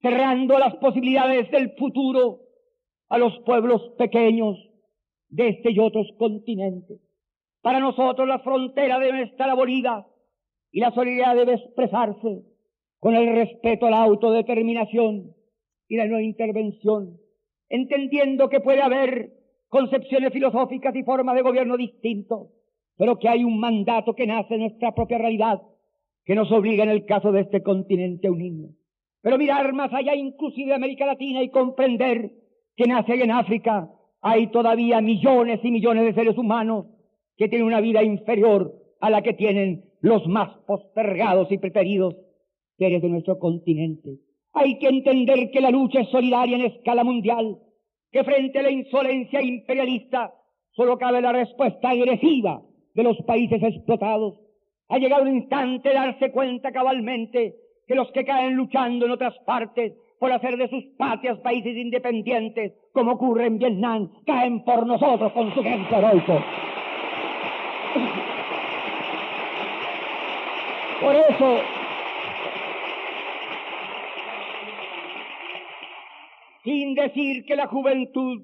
cerrando las posibilidades del futuro a los pueblos pequeños de este y otros continentes. Para nosotros la frontera debe estar abolida y la solidaridad debe expresarse con el respeto a la autodeterminación y la no intervención, entendiendo que puede haber concepciones filosóficas y formas de gobierno distintos, pero que hay un mandato que nace en nuestra propia realidad, que nos obliga en el caso de este continente a unirnos. Pero mirar más allá inclusive de América Latina y comprender que nace en África hay todavía millones y millones de seres humanos que tienen una vida inferior a la que tienen los más postergados y preferidos seres de nuestro continente. Hay que entender que la lucha es solidaria en escala mundial, que frente a la insolencia imperialista solo cabe la respuesta agresiva de los países explotados. Ha llegado el instante de darse cuenta cabalmente que los que caen luchando en otras partes por hacer de sus patrias países independientes, como ocurre en Vietnam, caen por nosotros con su ejemplo heroico. Por eso, sin decir que la juventud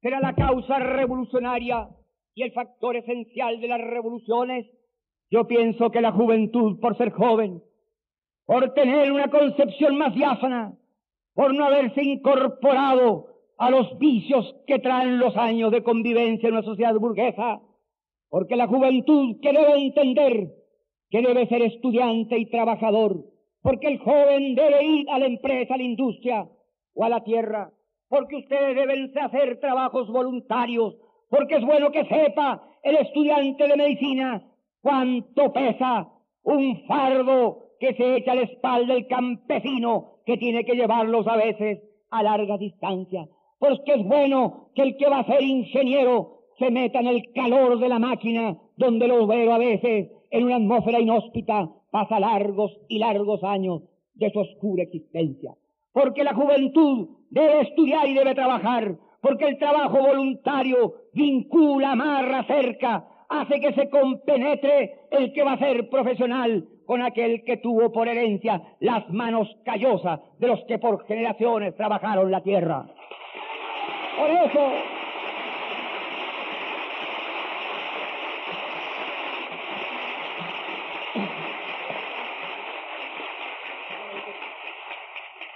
será la causa revolucionaria y el factor esencial de las revoluciones, yo pienso que la juventud, por ser joven, por tener una concepción más diáfana, por no haberse incorporado a los vicios que traen los años de convivencia en una sociedad burguesa, porque la juventud que debe entender que debe ser estudiante y trabajador, porque el joven debe ir a la empresa, a la industria o a la tierra, porque ustedes deben hacer trabajos voluntarios, porque es bueno que sepa el estudiante de medicina cuánto pesa un fardo que se echa a la espalda el campesino que tiene que llevarlos a veces a larga distancia. Porque es bueno que el que va a ser ingeniero se meta en el calor de la máquina donde lo veo a veces en una atmósfera inhóspita pasa largos y largos años de su oscura existencia. Porque la juventud debe estudiar y debe trabajar porque el trabajo voluntario vincula, amarra, cerca, hace que se compenetre el que va a ser profesional con aquel que tuvo por herencia las manos callosas de los que por generaciones trabajaron la tierra. Por eso,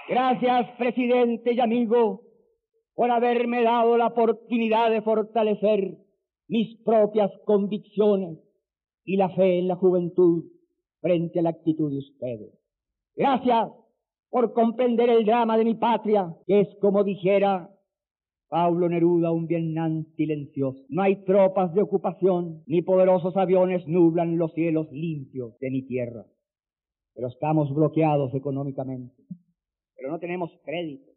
Gracias, presidente y amigo, por haberme dado la oportunidad de fortalecer mis propias convicciones y la fe en la juventud frente a la actitud de ustedes. Gracias por comprender el drama de mi patria, que es como dijera Pablo Neruda, un Vietnam silencioso. No hay tropas de ocupación, ni poderosos aviones nublan los cielos limpios de mi tierra. Pero estamos bloqueados económicamente. Pero no tenemos crédito.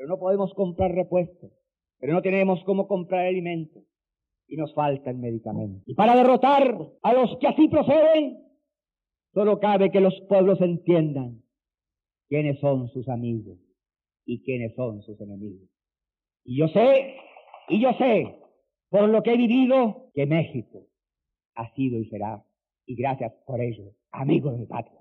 Pero no podemos comprar repuestos. Pero no tenemos cómo comprar alimentos. Y nos faltan medicamentos. Y para derrotar a los que así proceden, Solo cabe que los pueblos entiendan quiénes son sus amigos y quiénes son sus enemigos. Y yo sé, y yo sé, por lo que he vivido, que México ha sido y será, y gracias por ello, amigo de mi patria.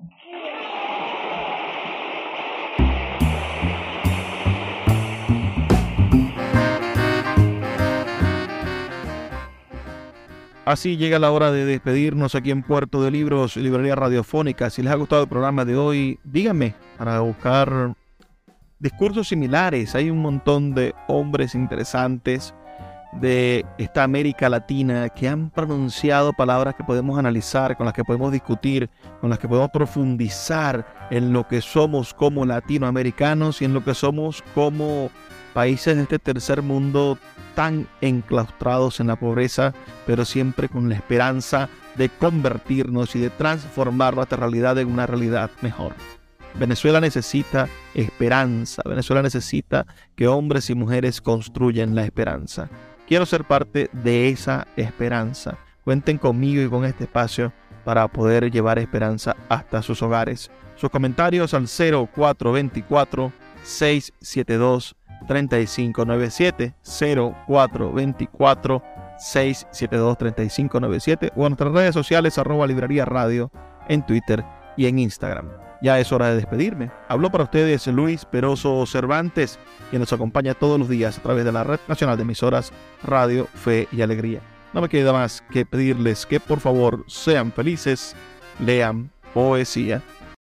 Así llega la hora de despedirnos aquí en Puerto de Libros, Librería Radiofónica. Si les ha gustado el programa de hoy, díganme para buscar discursos similares. Hay un montón de hombres interesantes de esta América Latina que han pronunciado palabras que podemos analizar, con las que podemos discutir, con las que podemos profundizar en lo que somos como latinoamericanos y en lo que somos como países de este tercer mundo tan enclaustrados en la pobreza, pero siempre con la esperanza de convertirnos y de transformar nuestra realidad en una realidad mejor. Venezuela necesita esperanza, Venezuela necesita que hombres y mujeres construyan la esperanza. Quiero ser parte de esa esperanza. Cuenten conmigo y con este espacio para poder llevar esperanza hasta sus hogares. Sus comentarios al 0424 672 3597 0424 672 3597 o en nuestras redes sociales arroba librería radio en Twitter y en Instagram. Ya es hora de despedirme. Habló para ustedes Luis Peroso Cervantes, quien nos acompaña todos los días a través de la Red Nacional de Emisoras Radio, Fe y Alegría. No me queda más que pedirles que por favor sean felices, lean poesía